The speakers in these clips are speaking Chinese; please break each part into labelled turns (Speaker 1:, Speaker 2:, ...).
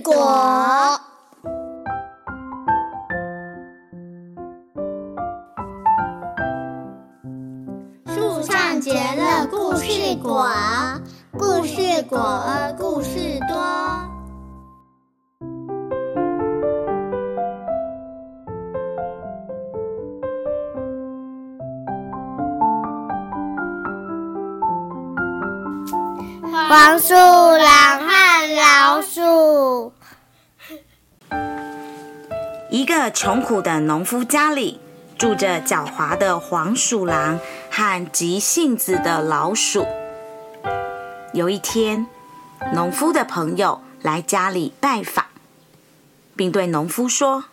Speaker 1: 果。树上结了故事果，故事果儿故事多。黄鼠狼和老鼠。
Speaker 2: 一个穷苦的农夫家里，住着狡猾的黄鼠狼和急性子的老鼠。有一天，农夫的朋友来家里拜访，并对农夫说：“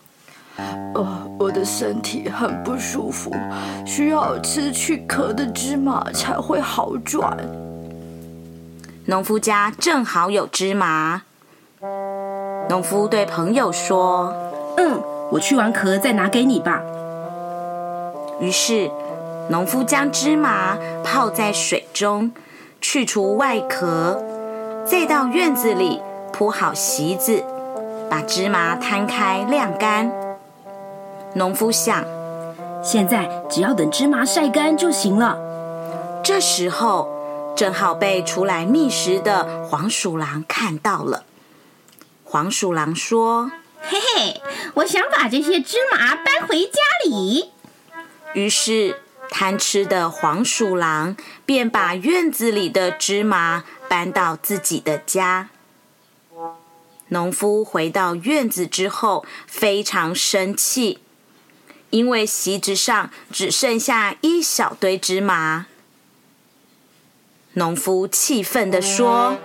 Speaker 3: 呃，我的身体很不舒服，需要吃去壳的芝麻才会好转。”
Speaker 2: 农夫家正好有芝麻。农夫对朋友说：“
Speaker 4: 嗯，我去完壳再拿给你吧。”
Speaker 2: 于是，农夫将芝麻泡在水中，去除外壳，再到院子里铺好席子，把芝麻摊开晾干。农夫想，
Speaker 4: 现在只要等芝麻晒干就行了。
Speaker 2: 这时候。正好被出来觅食的黄鼠狼看到了。黄鼠狼说：“
Speaker 5: 嘿嘿，我想把这些芝麻搬回家里。”
Speaker 2: 于是，贪吃的黄鼠狼便把院子里的芝麻搬到自己的家。农夫回到院子之后，非常生气，因为席子上只剩下一小堆芝麻。农夫气愤地说：“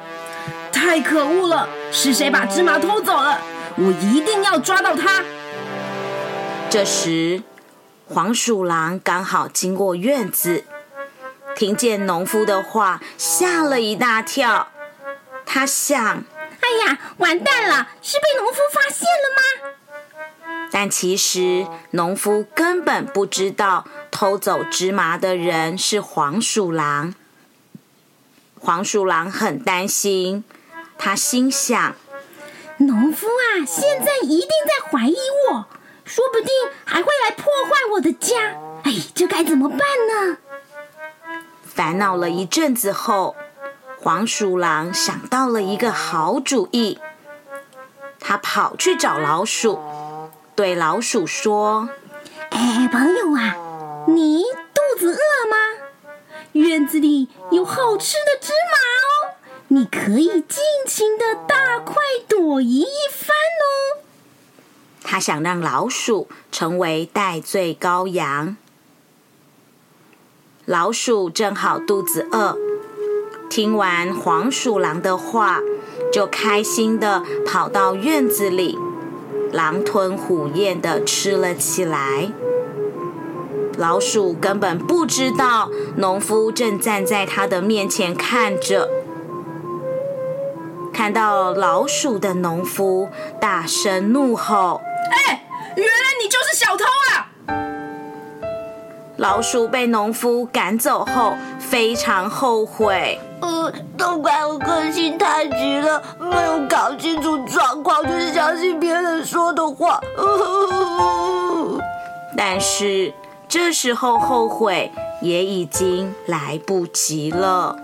Speaker 4: 太可恶了！是谁把芝麻偷走了？我一定要抓到他！”
Speaker 2: 这时，黄鼠狼刚好经过院子，听见农夫的话，吓了一大跳。他想：“
Speaker 5: 哎呀，完蛋了！是被农夫发现了
Speaker 2: 吗？”但其实，农夫根本不知道偷走芝麻的人是黄鼠狼。黄鼠狼很担心，他心想：“
Speaker 5: 农夫啊，现在一定在怀疑我，说不定还会来破坏我的家。哎，这该怎么办呢？”
Speaker 2: 烦恼了一阵子后，黄鼠狼想到了一个好主意。他跑去找老鼠，对老鼠说：“
Speaker 5: 哎，朋友啊，你肚子饿吗？”院子里有好吃的芝麻哦，你可以尽情的大快朵颐一番哦。
Speaker 2: 他想让老鼠成为戴罪羔羊。老鼠正好肚子饿，听完黄鼠狼的话，就开心的跑到院子里，狼吞虎咽的吃了起来。老鼠根本不知道农夫正站在他的面前看着。看到老鼠的农夫大声怒吼：“
Speaker 4: 哎，原来你就是小偷啊！”
Speaker 2: 老鼠被农夫赶走后，非常后悔。
Speaker 3: 呃，都怪我个性太急了，没有搞清楚状况就相信别人说的话。
Speaker 2: 但是。这时候后悔也已经来不及了。